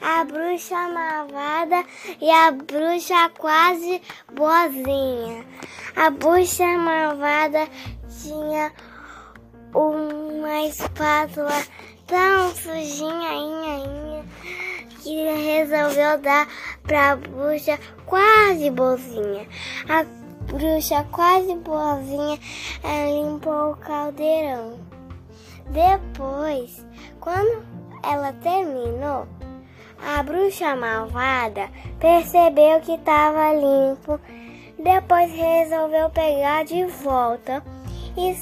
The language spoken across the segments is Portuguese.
a bruxa malvada e a bruxa quase boazinha. A bruxa malvada tinha uma espátula tão sujinha inha, que resolveu dar pra bruxa quase boazinha. A bruxa quase boazinha limpou o caldeirão. Depois, quando ela terminou, a bruxa malvada percebeu que estava limpo. Depois resolveu pegar de volta e,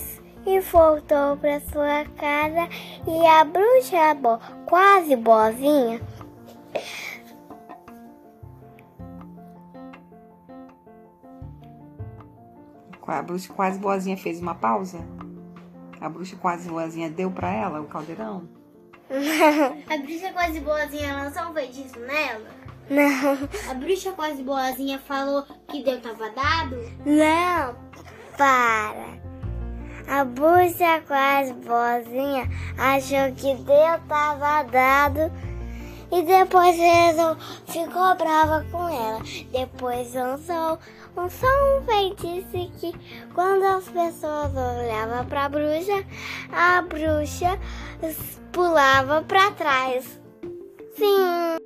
e voltou para sua casa. E a bruxa bo, quase boazinha A bruxa quase boazinha fez uma pausa? A bruxa quase boazinha deu para ela o caldeirão? a bruxa quase boazinha lançou um feitiço nela? Não. A bruxa quase boazinha falou que Deus tava dado? Não, para. A bruxa quase boazinha achou que Deus tava dado e depois resolveu, ficou brava com ela. Depois lançou um, só um feitiço que quando as pessoas olhavam para bruxa, a bruxa pulava para trás. Sim.